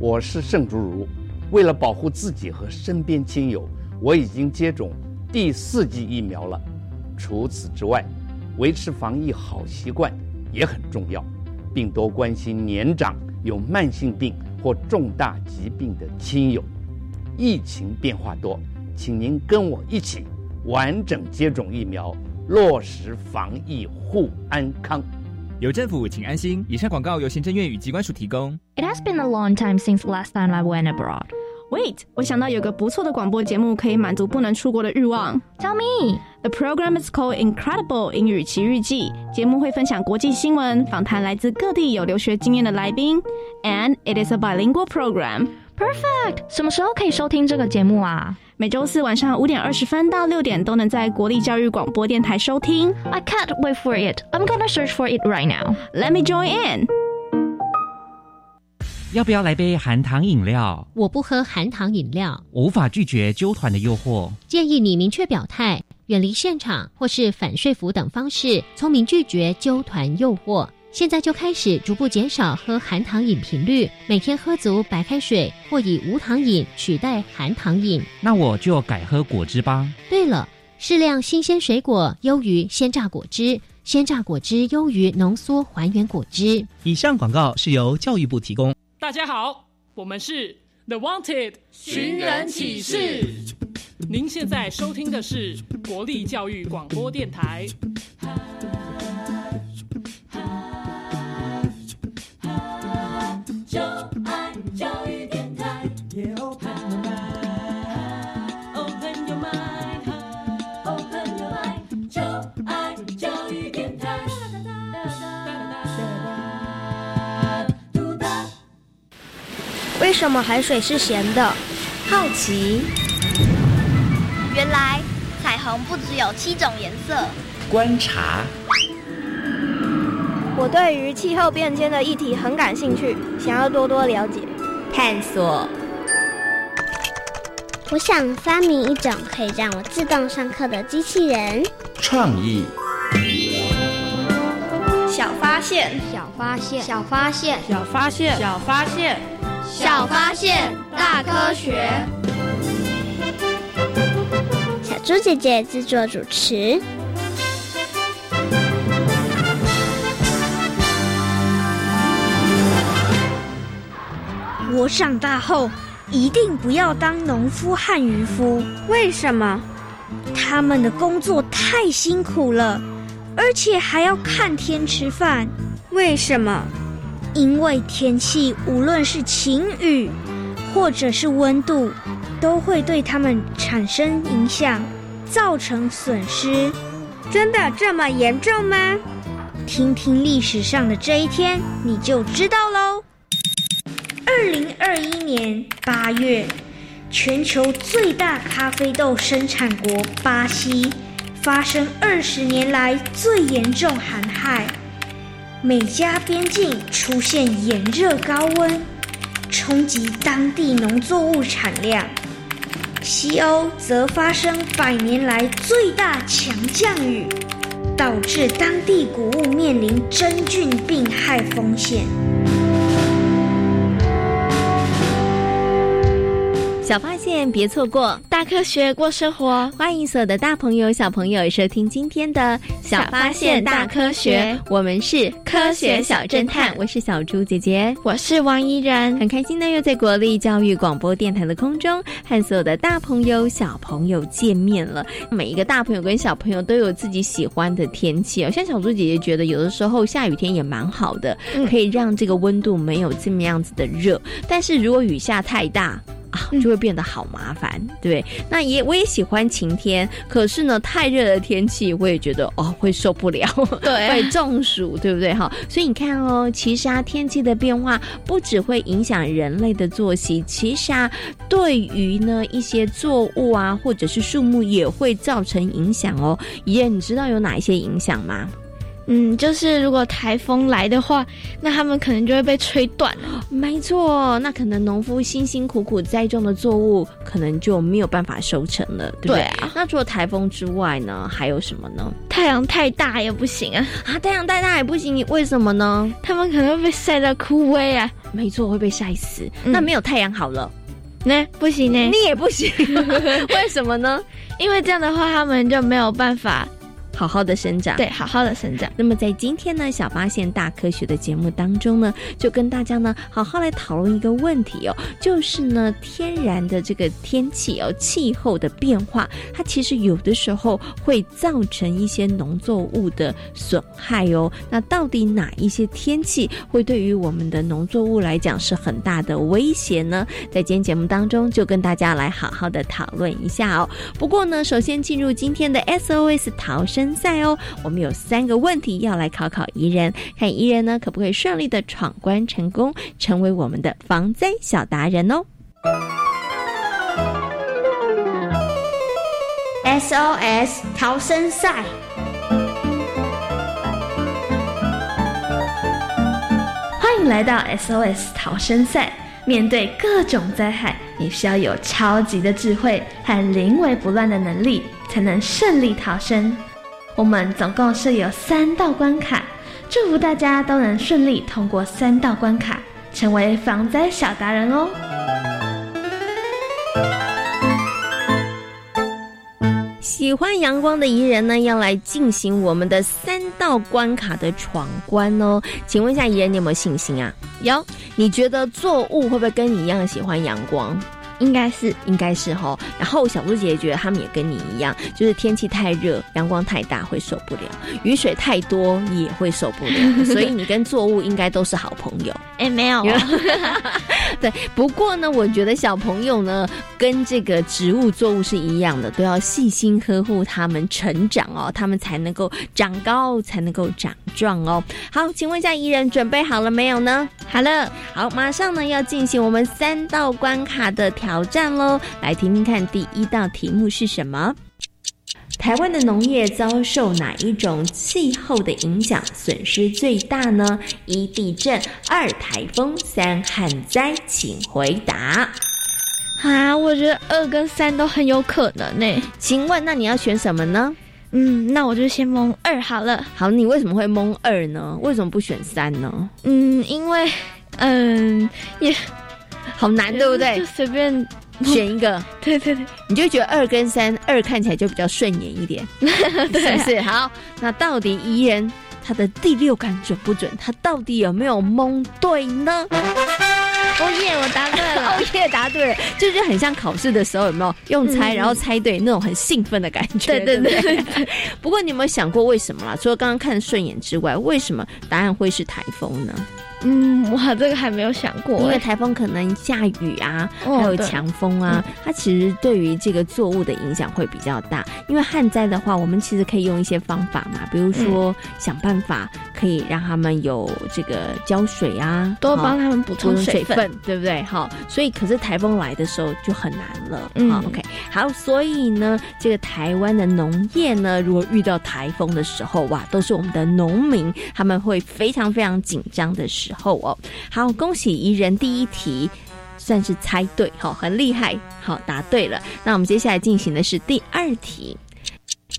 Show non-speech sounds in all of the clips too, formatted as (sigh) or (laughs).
我是盛竹如。为了保护自己和身边亲友，我已经接种第四剂疫苗了。除此之外，维持防疫好习惯也很重要，并多关心年长、有慢性病或重大疾病的亲友。疫情变化多，请您跟我一起完整接种疫苗，落实防疫护安康。有政府，请安心。以上广告由行政院与机关署提供。It has been a long time since last time I went abroad. Wait，我想到有个不错的广播节目可以满足不能出国的欲望。Tell me. The program is called Incredible 英语奇遇记。节目会分享国际新闻，访谈来自各地有留学经验的来宾，and it is a bilingual program. Perfect. 什么时候可以收听这个节目啊？每周四晚上五点二十分到六点都能在国立教育广播电台收听。I can't wait for it. I'm gonna search for it right now. Let me join in. 要不要来杯含糖饮料？我不喝含糖饮料，我无法拒绝纠团的诱惑。建议你明确表态，远离现场或是反说服等方式，聪明拒绝纠团诱惑。现在就开始逐步减少喝含糖饮频率，每天喝足白开水或以无糖饮取代含糖饮。那我就改喝果汁吧。对了，适量新鲜水果优于鲜榨果汁，鲜榨果汁优于浓缩还原果汁。以上广告是由教育部提供。大家好，我们是 The Wanted 寻人启事。您现在收听的是国立教育广播电台。教育电台。Open your mind, open your mind，就爱教育电台。为什么海水是咸的？好奇。原来彩虹不只有七种颜色。观察。我对于气候变迁的议题很感兴趣，想要多多了解。探索。我想发明一种可以让我自动上课的机器人。创意。小发现，小发现，小发现，小发现，小发现，小发现，大科学。小猪姐姐制作主持。我长大后一定不要当农夫和渔夫。为什么？他们的工作太辛苦了，而且还要看天吃饭。为什么？因为天气无论是晴雨，或者是温度，都会对他们产生影响，造成损失。真的这么严重吗？听听历史上的这一天，你就知道喽。二零二一年八月，全球最大咖啡豆生产国巴西发生二十年来最严重寒害，美加边境出现炎热高温，冲击当地农作物产量。西欧则发生百年来最大强降雨，导致当地谷物面临真菌病害风险。小发现，别错过大科学过生活。欢迎所有的大朋友、小朋友收听今天的《小发现大科学》，我们是科学小侦探。我是小猪姐姐，我是王怡然，很开心呢又在国立教育广播电台的空中和所有的大朋友、小朋友见面了。每一个大朋友跟小朋友都有自己喜欢的天气哦，像小猪姐姐觉得有的时候下雨天也蛮好的，嗯、可以让这个温度没有这么样子的热。但是如果雨下太大，啊，就会变得好麻烦，对。那也我也喜欢晴天，可是呢，太热的天气我也觉得哦会受不了，对，(laughs) 会中暑，对不对？哈，所以你看哦，其实啊，天气的变化不只会影响人类的作息，其实啊，对于呢一些作物啊或者是树木也会造成影响哦。爷，你知道有哪一些影响吗？嗯，就是如果台风来的话，那他们可能就会被吹断了。没错，那可能农夫辛辛苦苦栽种的作物，可能就没有办法收成了，对不对？对啊那除了台风之外呢，还有什么呢？太阳太大也不行啊！啊，太阳太大也不行，为什么呢？他们可能会被晒到枯萎啊！没错，会被晒死。嗯那没有太阳好了，那不行呢，你也不行，(laughs) 为什么呢？因为这样的话，他们就没有办法好好的生长。对好好的生长。那么在今天呢，小发现大科学的节目当中呢，就跟大家呢好好来讨论一个问题哦，就是呢天然的这个天气哦，气候的变化，它其实有的时候会造成一些农作物的损害哦。那到底哪一些天气会对于我们的农作物来讲是很大的威胁呢？在今天节目当中，就跟大家来好好的讨论一下哦。不过呢，首先进入今天的 SOS 逃生赛哦，我们有三个问题要来考考宜人，看宜人呢可不可以顺利的闯关成功，成为我们的防灾小达人哦。SOS 逃生赛。欢迎来到 SOS 逃生赛。面对各种灾害，你需要有超级的智慧和临危不乱的能力，才能顺利逃生。我们总共设有三道关卡，祝福大家都能顺利通过三道关卡，成为防灾小达人哦。喜欢阳光的宜人呢，要来进行我们的三道关卡的闯关哦。请问一下宜人，你有没有信心啊？有，你觉得作物会不会跟你一样喜欢阳光？应该是，应该是哈。然后小猪姐姐觉得他们也跟你一样，就是天气太热、阳光太大会受不了，雨水太多也会受不了。(laughs) 所以你跟作物应该都是好朋友。哎，没有、哦，(laughs) 对。不过呢，我觉得小朋友呢，跟这个植物作物是一样的，都要细心呵护他们成长哦，他们才能够长高，才能够长壮哦。好，请问一下怡人，准备好了没有呢？好了，好，马上呢要进行我们三道关卡的挑战喽。来听听看，第一道题目是什么？台湾的农业遭受哪一种气候的影响，损失最大呢？一地震，二台风，三旱灾，请回答。啊，我觉得二跟三都很有可能呢。请问，那你要选什么呢？嗯，那我就先蒙二好了。好，你为什么会蒙二呢？为什么不选三呢？嗯，因为，嗯，也好难，对不对？就随便。选一个，(laughs) 对对对，你就觉得二跟三，二看起来就比较顺眼一点，对 (laughs) 啊是不是？好，那到底怡人他的第六感准不准？他到底有没有蒙对呢？(laughs) 哦耶，我答对了！哦耶，答对了，就是很像考试的时候，有没有用猜，嗯然后猜对那种很兴奋的感觉？对对对对对。不过你有没有想过为什么啦？除了刚刚看顺眼之外，为什么答案会是台风呢？嗯，哇，这个还没有想过，因为台风可能下雨啊，哦还有强风啊，嗯它其实对于这个作物的影响会比较大。因为旱灾的话，我们其实可以用一些方法嘛，比如说想办法可以让他们有这个浇水啊，多帮他们补充水水分，对不对？好，所以可是台风来的时候就很难了。嗯好，OK，好，所以呢，这个台湾的农业呢，如果遇到台风的时候，哇，都是我们的农民他们会非常非常紧张的时候哦。好，恭喜怡人第一题算是猜对，好，很厉害，好，答对了。那我们接下来进行的是第二题。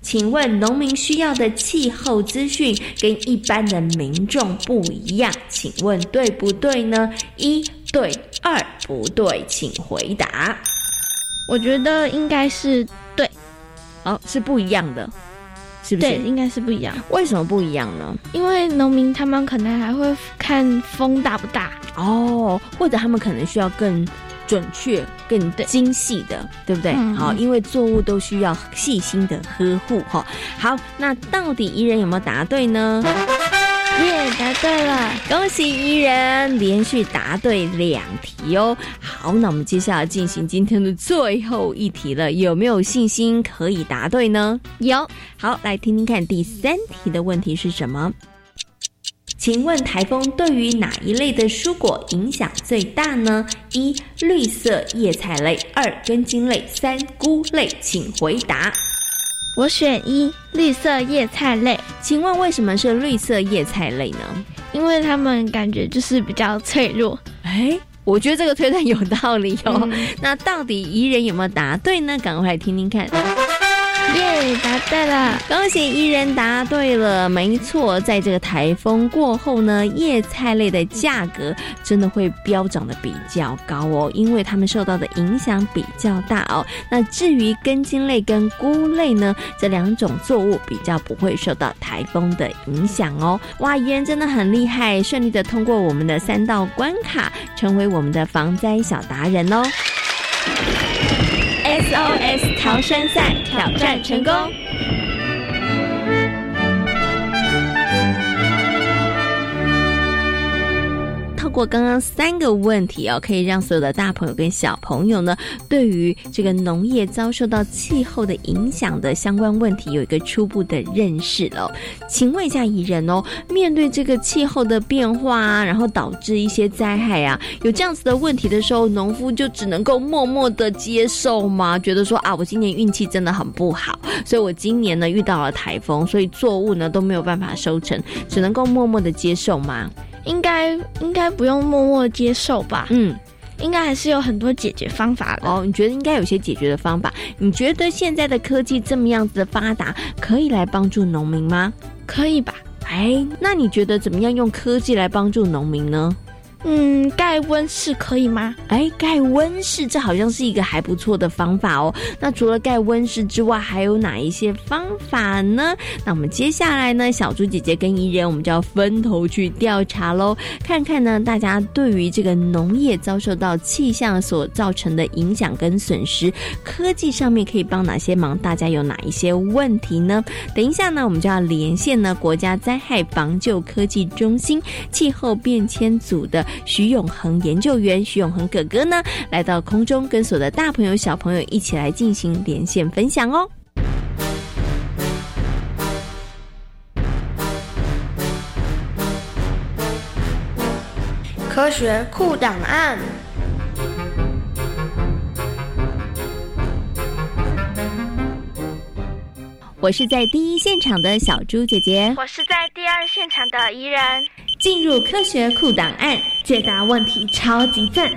请问农民需要的气候资讯跟一般的民众不一样，请问对不对呢？一对，二不对，请回答。我觉得应该是对，哦，是不一样的，是不是？对，应该是不一样。为什么不一样呢？因为农民他们可能还会看风大不大哦，或者他们可能需要更准确、更精细的，对不对？嗯好，因为作物都需要细心的呵护哈。好，那到底宜人有没有答对呢？耶，答对了，恭喜伊人连续答对两题哦。好，那我们接下来进行今天的最后一题了，有没有信心可以答对呢？有。好，来听听看第三题的问题是什么？请问台风对于哪一类的蔬果影响最大呢？一、绿色叶菜类；二、根茎类；三、菇类。请回答。我选一，绿色叶菜类。请问为什么是绿色叶菜类呢？因为它们感觉就是比较脆弱。哎，我觉得这个推断有道理哦。那到底宜人有没有答对呢？赶快来听听看。耶，答对了！恭喜伊人答对了，没错，在这个台风过后呢，叶菜类的价格真的会飙涨的比较高哦，因为它们受到的影响比较大哦。那至于根茎类跟菇类呢，这两种作物比较不会受到台风的影响哦。哇，伊人真的很厉害，顺利的通过我们的三道关卡，成为我们的防灾小达人哦。SOS 逃生赛挑战成功。过刚刚三个问题哦，可以让所有的大朋友跟小朋友呢，对于这个农业遭受到气候的影响的相关问题有一个初步的认识了。请问一下怡人哦，面对这个气候的变化啊，然后导致一些灾害啊，有这样子的问题的时候，农夫就只能够默默的接受吗？觉得说啊，我今年运气真的很不好，所以我今年呢遇到了台风，所以作物呢都没有办法收成，只能够默默的接受吗？应该应该不用默默接受吧？嗯，应该还是有很多解决方法的。哦，你觉得应该有些解决的方法？你觉得现在的科技这么样子的发达，可以来帮助农民吗？可以吧？哎，那你觉得怎么样用科技来帮助农民呢？嗯，盖温室可以吗？哎，盖温室这好像是一个还不错的方法哦。那除了盖温室之外，还有哪一些方法呢？那我们接下来呢，小猪姐姐跟怡人，我们就要分头去调查喽，看看呢，大家对于这个农业遭受到气象所造成的影响跟损失，科技上面可以帮哪些忙？大家有哪一些问题呢？等一下呢，我们就要连线呢国家灾害防救科技中心气候变迁组的。徐永恒研究员，徐永恒哥哥呢，来到空中跟所有的大朋友、小朋友一起来进行连线分享哦。科学库档案。我是在第一现场的小猪姐姐，我是在第二现场的怡人。进入科学库档案，解答问题超级赞。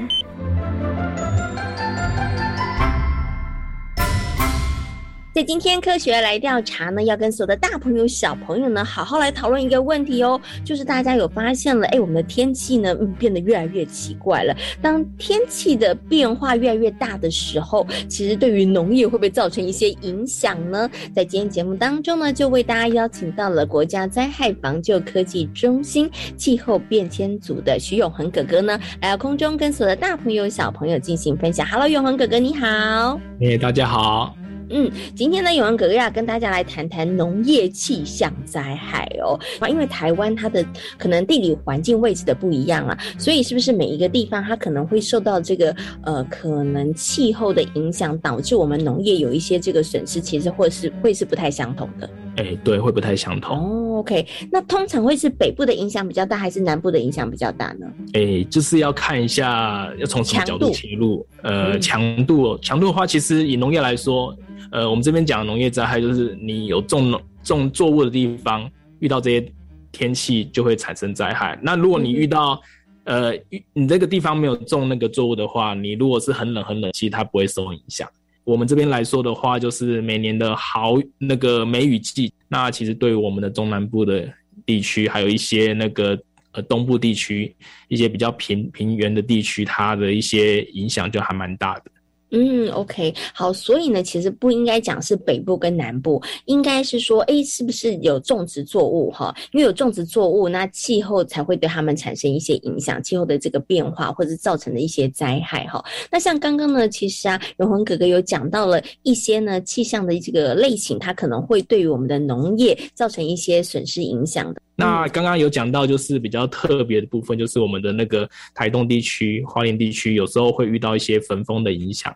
在今天科学来调查呢，要跟所有的大朋友、小朋友呢，好好来讨论一个问题哦，就是大家有发现了，哎，我们的天气呢，嗯，变得越来越奇怪了。当天气的变化越来越大的时候，其实对于农业会不会造成一些影响呢？在今天节目当中呢，就为大家邀请到了国家灾害防救科技中心气候变迁组的徐永恒哥哥呢，来到空中跟所有的大朋友、小朋友进行分享。Hello，永恒哥哥，你好。哎，大家好。嗯，今天呢，永安哥哥要跟大家来谈谈农业气象灾害哦。啊，因为台湾它的可能地理环境位置的不一样啊，所以是不是每一个地方它可能会受到这个呃可能气候的影响，导致我们农业有一些这个损失，其实或是会是不太相同的。哎，对，会不太相同。哦，OK，那通常会是北部的影响比较大，还是南部的影响比较大呢？哎，就是要看一下要从什么角度切入。呃，强度，强度的话，其实以农业来说。呃，我们这边讲的农业灾害，就是你有种种作物的地方遇到这些天气，就会产生灾害。那如果你遇到呃，你这个地方没有种那个作物的话，你如果是很冷很冷，其实它不会受影响。我们这边来说的话，就是每年的好那个梅雨季，那其实对我们的中南部的地区，还有一些那个呃东部地区一些比较平平原的地区，它的一些影响就还蛮大的。嗯，OK，好，所以呢，其实不应该讲是北部跟南部，应该是说，哎，是不是有种植作物哈？因为有种植作物，那气候才会对他们产生一些影响，气候的这个变化或者造成的一些灾害哈。那像刚刚呢，其实啊，永恒哥哥有讲到了一些呢气象的这个类型，它可能会对于我们的农业造成一些损失影响的。那刚刚有讲到，就是比较特别的部分，就是我们的那个台东地区、花莲地区，有时候会遇到一些焚风的影响。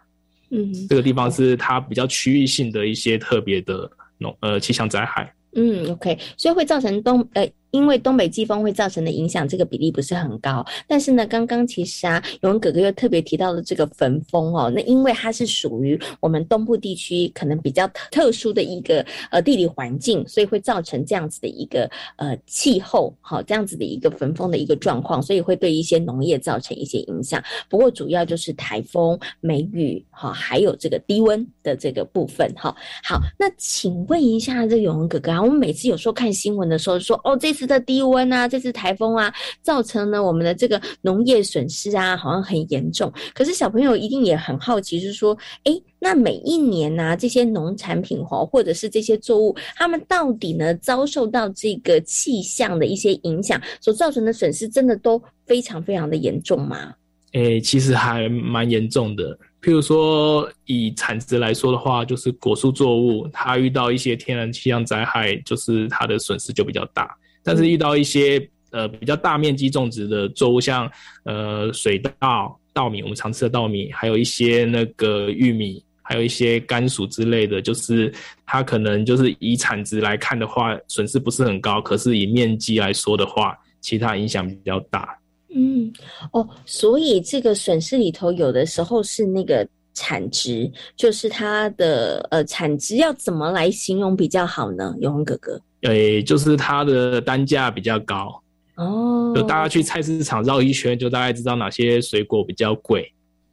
嗯，这个地方是它比较区域性的一些特别的农呃气象灾害。嗯，OK，所以会造成东呃因为东北季风会造成的影响，这个比例不是很高。但是呢，刚刚其实啊，永文哥哥又特别提到了这个焚风哦，那因为它是属于我们东部地区可能比较特殊的一个呃地理环境，所以会造成这样子的一个呃气候，好这样子的一个焚风的一个状况，所以会对一些农业造成一些影响。不过主要就是台风、梅雨，哈，还有这个低温的这个部分，哈。好，那请问一下这永文哥哥啊，我们每次有时候看新闻的时候说，哦，这次的低温啊，这次台风啊，造成了我们的这个农业损失啊，好像很严重。可是小朋友一定也很好奇，是说，诶，那每一年呢、这些农产品哈，或者是这些作物，它们到底呢遭受到这个气象的一些影响，所造成的损失，真的都非常非常的严重吗？诶、其实还蛮严重的。譬如说，以产值来说的话，就是果树作物，它遇到一些天然气象灾害，就是它的损失就比较大。但是遇到一些呃比较大面积种植的作物，像呃水稻、稻米，我们常吃的稻米，还有一些那个玉米，还有一些甘薯之类的，就是它可能就是以产值来看的话，损失不是很高，可是以面积来说的话，其他影响比较大。嗯，哦，所以这个损失里头有的时候是那个产值，就是它的呃产值要怎么来形容比较好呢？永红哥哥，诶，就是它的单价比较高。哦，就大家去菜市场绕一圈，就大概知道哪些水果比较贵，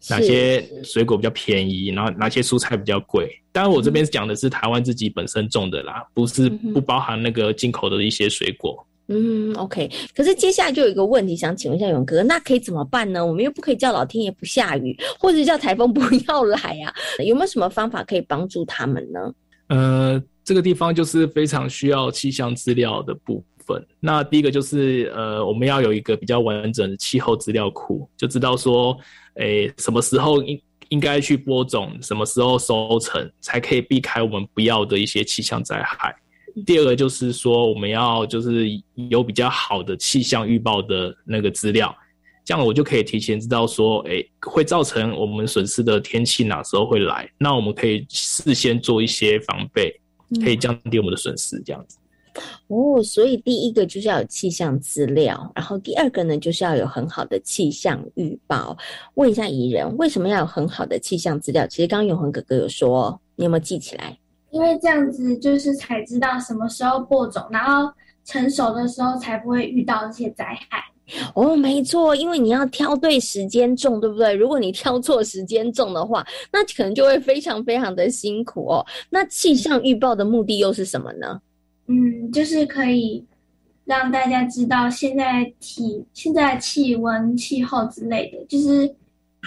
哪些水果比较便宜，然后哪些蔬菜比较贵。当然，我这边讲的是台湾自己本身种的啦，不是不包含那个进口的一些水果。嗯，OK。可是接下来就有一个问题想请问一下勇哥，那可以怎么办呢？我们又不可以叫老天爷不下雨，或者叫台风不要来啊？有没有什么方法可以帮助他们呢？呃，这个地方就是非常需要气象资料的部分。那第一个就是呃，我们要有一个比较完整的气候资料库，就知道说，诶，什么时候应应该去播种，什么时候收成，才可以避开我们不要的一些气象灾害。第二个就是说，我们要就是有比较好的气象预报的那个资料，这样我就可以提前知道说，哎，会造成我们损失的天气哪时候会来，那我们可以事先做一些防备，可以降低我们的损失，这样子。哦，所以第一个就是要有气象资料，然后第二个呢，就是要有很好的气象预报。问一下怡人，为什么要有很好的气象资料？其实刚刚永恒哥哥有说，你有没有记起来？因为这样子就是才知道什么时候播种，然后成熟的时候才不会遇到这些灾害。哦，没错，因为你要挑对时间种，对不对？如果你挑错时间种的话，那可能就会非常非常的辛苦哦。那气象预报的目的又是什么呢？嗯，就是可以让大家知道现在体、现在气温、气候之类的，就是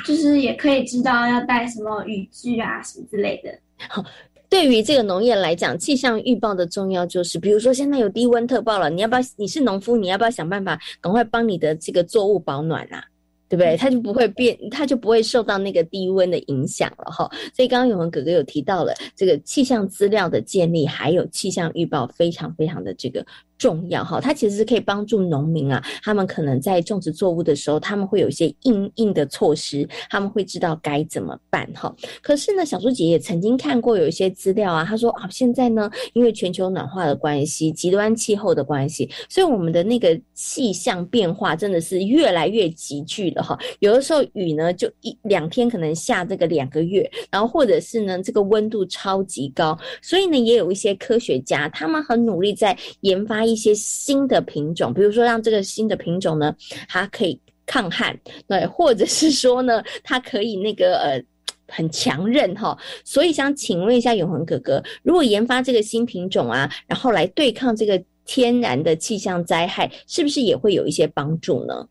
就是也可以知道要带什么雨具啊什么之类的。好。对于这个农业来讲，气象预报的重要就是，比如说现在有低温特报了，你要不要？你是农夫，你要不要想办法赶快帮你的这个作物保暖啊？对不对？它就不会变，它就不会受到那个低温的影响了哈。所以刚刚永文哥哥有提到了这个气象资料的建立，还有气象预报非常非常的这个重要哈。它其实是可以帮助农民啊，他们可能在种植作物的时候，他们会有一些应应的措施，他们会知道该怎么办哈。可是呢，小猪姐也曾经看过有一些资料啊，她说啊，现在呢，因为全球暖化的关系，极端气候的关系，所以我们的那个气象变化真的是越来越急剧了哈。有的时候雨呢，就一两天可能下这个两个月，然后或者是呢，这个温度超级高，所以呢，也有一些科学家他们很努力在研发一些新的品种，比如说让这个新的品种呢，它可以抗旱，对，或者是说呢，它可以那个呃。很强韧哈，所以想请问一下永恒哥哥，如果研发这个新品种啊，然后来对抗这个天然的气象灾害，是不是也会有一些帮助呢？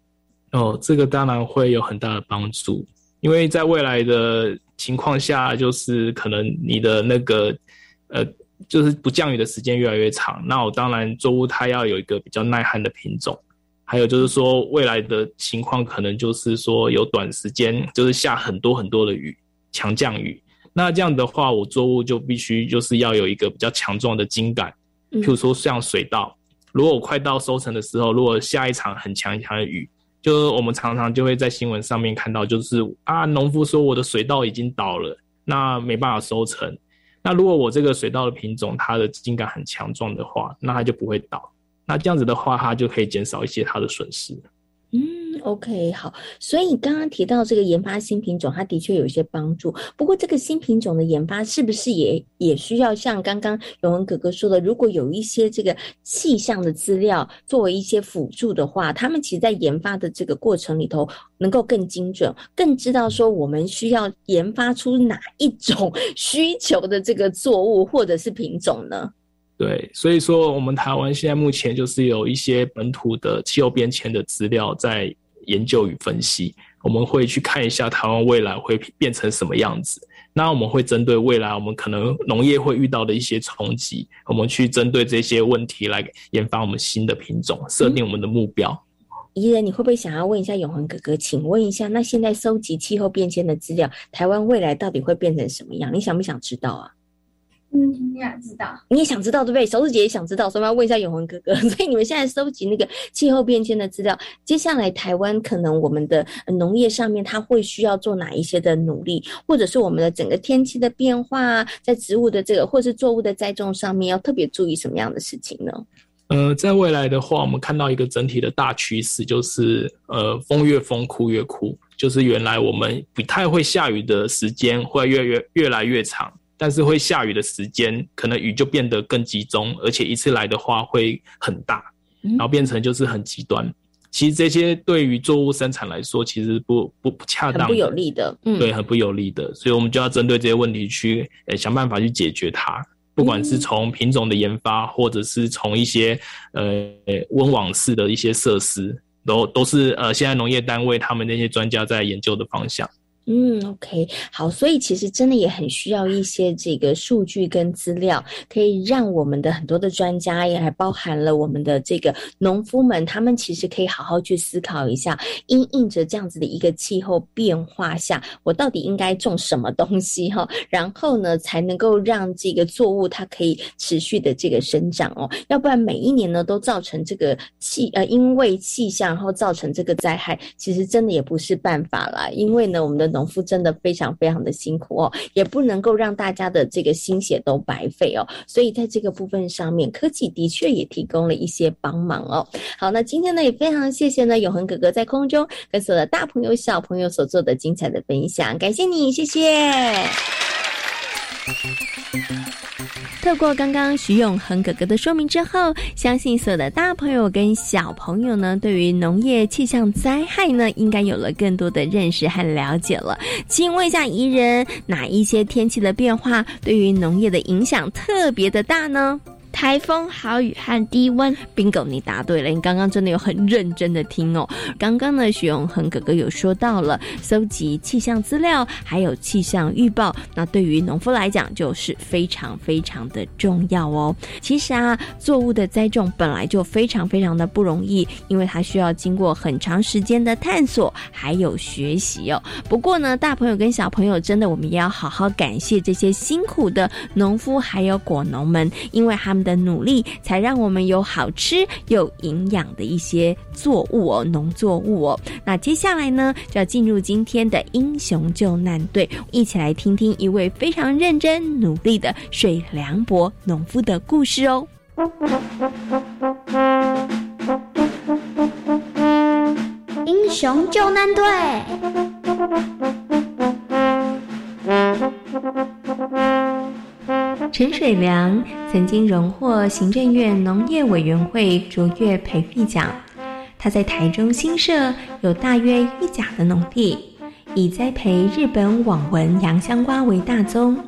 哦，这个当然会有很大的帮助，因为在未来的情况下，就是可能你的那个呃，就是不降雨的时间越来越长，那我当然作物它要有一个比较耐旱的品种。还有就是说，未来的情况可能就是说有短时间就是下很多很多的雨。强降雨，那这样的话，我作物就必须就是要有一个比较强壮的茎秆，譬如说像水稻，如果我快到收成的时候，如果下一场很强很强的雨，就是我们常常就会在新闻上面看到，就是啊，农夫说我的水稻已经倒了，那没办法收成。那如果我这个水稻的品种它的茎秆很强壮的话，那它就不会倒。那这样子的话，它就可以减少一些它的损失。嗯，OK，好。所以刚刚提到这个研发新品种，它的确有一些帮助。不过，这个新品种的研发是不是也也需要像刚刚永文哥哥说的，如果有一些这个气象的资料作为一些辅助的话，他们其实在研发的这个过程里头能够更精准，更知道说我们需要研发出哪一种 (laughs) 需求的这个作物或者是品种呢？对，所以说我们台湾现在目前就是有一些本土的气候变迁的资料在研究与分析，我们会去看一下台湾未来会变成什么样子。那我们会针对未来我们可能农业会遇到的一些冲击，我们去针对这些问题来研发我们新的品种，设定我们的目标。怡人，你会不会想要问一下永恒哥哥？请问一下，那现在收集气候变迁的资料，台湾未来到底会变成什么样？你想不想知道啊？嗯，你想知道？你也想知道对不对？小子姐也想知道，所以我要问一下永恒哥哥。所以你们现在收集那个气候变迁的资料，接下来台湾可能我们的农业上面，它会需要做哪一些的努力，或者是我们的整个天气的变化，在植物的这个或是作物的栽种上面，要特别注意什么样的事情呢？呃，在未来的话，我们看到一个整体的大趋势，就是呃，风越风，枯越枯，就是原来我们不太会下雨的时间会越越越来越长。但是会下雨的时间，可能雨就变得更集中，而且一次来的话会很大，然后变成就是很极端。其实这些对于作物生产来说，其实不不不恰当，不有利的，嗯，对，很不有利的。所以我们就要针对这些问题去，呃，想办法去解决它。不管是从品种的研发，或者是从一些呃温网式的一些设施，都都是呃现在农业单位他们那些专家在研究的方向。嗯，OK，好，所以其实真的也很需要一些这个数据跟资料，可以让我们的很多的专家，也还包含了我们的这个农夫们，他们其实可以好好去思考一下，因应着这样子的一个气候变化下，我到底应该种什么东西哈，(laughs) 然后呢，才能够让这个作物它可以持续的这个生长哦，要不然每一年呢都造成这个气呃因为气象然后造成这个灾害，其实真的也不是办法啦，因为呢我们的农农夫真的非常非常的辛苦哦，也不能够让大家的这个心血都白费哦。所以在这个部分上面，科技的确也提供了一些帮忙哦。好，那今天呢也非常谢谢呢永恒哥哥在空中跟所有的大朋友小朋友所做的精彩的分享，感谢你，谢谢。透过刚刚徐永恒哥哥的说明之后，相信所有的大朋友跟小朋友呢，对于农业气象灾害呢，应该有了更多的认识和了解了。请问一下宜人，哪一些天气的变化对于农业的影响特别的大呢？台风、豪雨和低温，bingo，你答对了。你刚刚真的有很认真的听哦。刚刚呢，徐永恒哥哥有说到了搜集气象资料，还有气象预报，那对于农夫来讲就是非常非常的重要哦。其实啊，作物的栽种本来就非常非常的不容易，因为它需要经过很长时间的探索还有学习哦。不过呢，大朋友跟小朋友真的，我们也要好好感谢这些辛苦的农夫还有果农们，因为他们。的努力，才让我们有好吃、有营养的一些作物哦，农作物哦。那接下来呢，就要进入今天的英雄救难队，一起来听听一位非常认真努力的水凉伯农夫的故事哦。英雄救难队。陈水良曾经荣获行政院农业委员会卓越培育奖。他在台中新社有大约一甲的农地，以栽培日本网纹洋香瓜为大宗。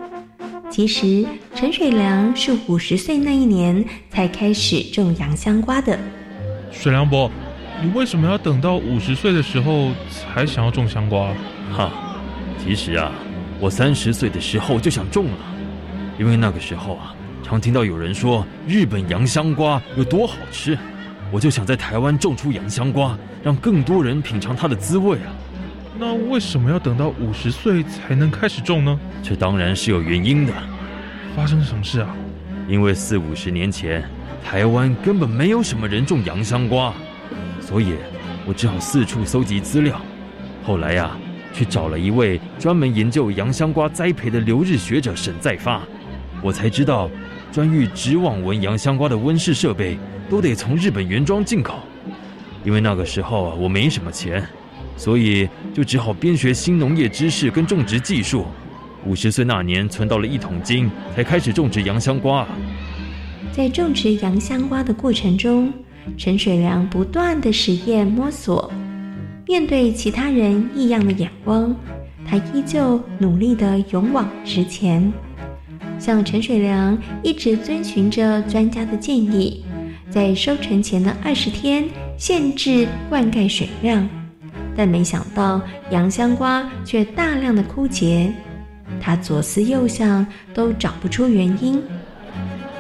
其实陈水良是五十岁那一年才开始种洋香瓜的。水良伯，你为什么要等到五十岁的时候才想要种香瓜？哈，其实啊，我三十岁的时候就想种了。因为那个时候啊，常听到有人说日本洋香瓜有多好吃，我就想在台湾种出洋香瓜，让更多人品尝它的滋味啊。那为什么要等到五十岁才能开始种呢？这当然是有原因的。发生什么事啊？因为四五十年前，台湾根本没有什么人种洋香瓜，所以我只好四处搜集资料。后来呀，去找了一位专门研究洋香瓜栽培的留日学者沈再发。我才知道，专育直网纹洋香瓜的温室设备都得从日本原装进口。因为那个时候啊，我没什么钱，所以就只好边学新农业知识跟种植技术。五十岁那年存到了一桶金，才开始种植洋香瓜。在种植洋香瓜的过程中，陈水良不断的实验摸索，面对其他人异样的眼光，他依旧努力的勇往直前。像陈水良一直遵循着专家的建议，在收成前的二十天限制灌溉水量，但没想到洋香瓜却大量的枯竭。他左思右想都找不出原因。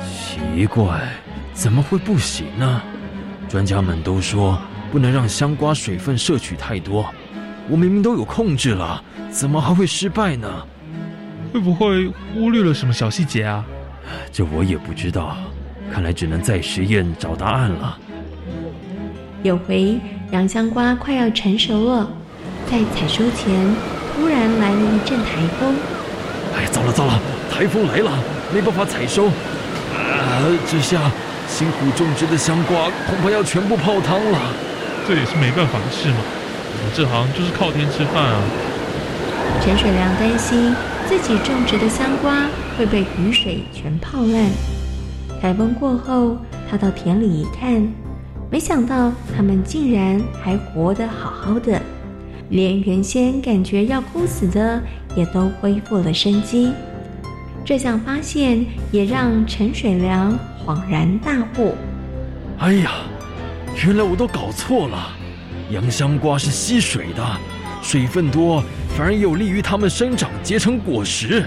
奇怪，怎么会不行呢？专家们都说不能让香瓜水分摄取太多，我明明都有控制了，怎么还会失败呢？会不会忽略了什么小细节啊？这我也不知道，看来只能再实验找答案了。有回洋香瓜快要成熟了，在采收前突然来了一阵台风。哎，糟了糟了，台风来了，没办法采收。啊，这下辛苦种植的香瓜恐怕要全部泡汤了。这也是没办法的事嘛，我们这行就是靠天吃饭啊。陈水良担心自己种植的香瓜会被雨水全泡烂。台风过后，他到田里一看，没想到它们竟然还活得好好的，连原先感觉要枯死的也都恢复了生机。这项发现也让陈水良恍然大悟：“哎呀，原来我都搞错了！洋香瓜是吸水的，水分多反而有利于它们生长结成果实。”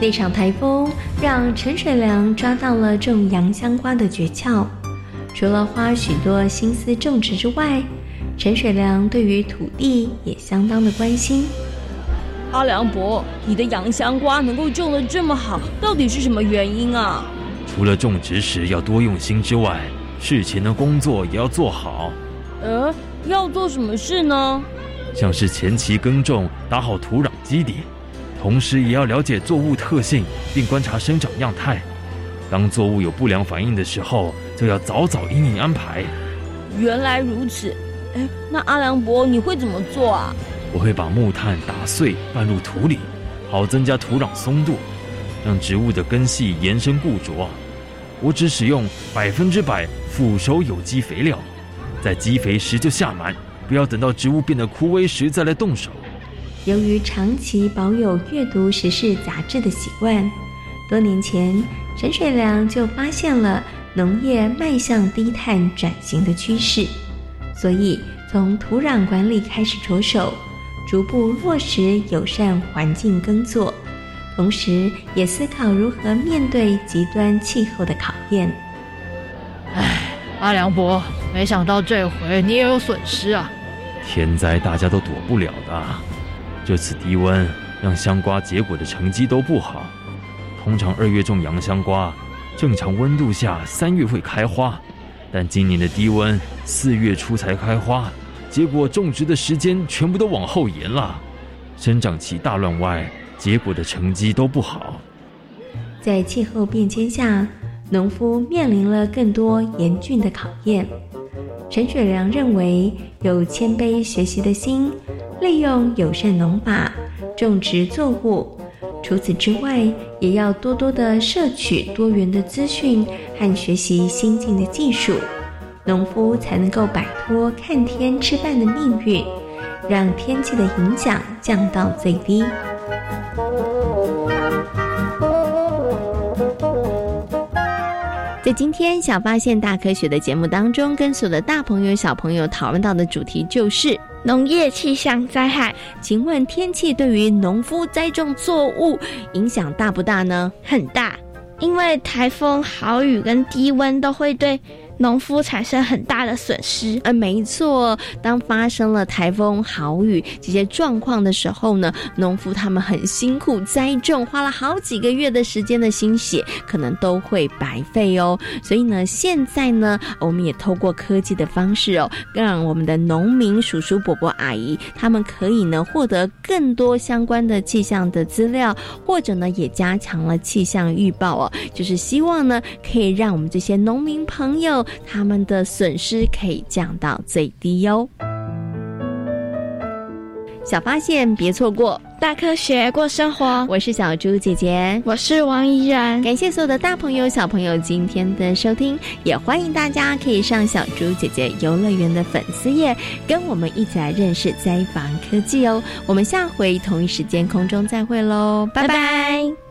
那场台风让陈水良抓到了种洋香瓜的诀窍。除了花许多心思种植之外，陈水良对于土地也相当的关心。阿良伯，你的洋香瓜能够种得这么好，到底是什么原因啊？除了种植时要多用心之外，事前的工作也要做好。呃，要做什么事呢？像是前期耕种，打好土壤基底，同时也要了解作物特性，并观察生长样态。当作物有不良反应的时候，就要早早因应安排。原来如此，哎，那阿良伯你会怎么做啊？我会把木炭打碎拌入土里，好增加土壤松度，让植物的根系延伸固着。我只使用百分之百腐熟有机肥料，在基肥时就下满，不要等到植物变得枯萎时再来动手。由于长期保有阅读时事杂志的习惯，多年前陈水良就发现了农业迈向低碳转型的趋势，所以从土壤管理开始着手。逐步落实友善环境耕作，同时也思考如何面对极端气候的考验。唉，阿良伯，没想到这回你也有损失啊！天灾大家都躲不了的，这次低温让香瓜结果的成绩都不好。通常二月种洋香瓜，正常温度下三月会开花，但今年的低温四月初才开花。结果种植的时间全部都往后延了，生长期大乱外，结果的成绩都不好。在气候变迁下，农夫面临了更多严峻的考验。陈雪良认为，有谦卑学习的心，利用友善农法种植作物。除此之外，也要多多的摄取多元的资讯和学习新进的技术。农夫才能够摆脱看天吃饭的命运，让天气的影响降到最低。在今天《小发现大科学》的节目当中，跟所有的大朋友、小朋友讨论到的主题就是农业气象灾害。请问天气对于农夫栽种作物影响大不大呢？很大，因为台风、豪雨跟低温都会对。农夫产生很大的损失。嗯，没错，当发生了台风、豪雨这些状况的时候呢，农夫他们很辛苦栽种，花了好几个月的时间的心血，可能都会白费哦。所以呢，现在呢，我们也透过科技的方式哦，让我们的农民叔叔、伯伯、阿姨他们可以呢获得更多相关的气象的资料，或者呢也加强了气象预报哦，就是希望呢可以让我们这些农民朋友他们的损失可以降到最低哟。小发现别错过，大科学过生活。我是小猪姐姐，我是王怡然。感谢所有的大朋友、小朋友今天的收听，也欢迎大家可以上小猪姐姐游乐园的粉丝页，跟我们一起来认识灾防科技哦。我们下回同一时间空中再会喽，拜拜。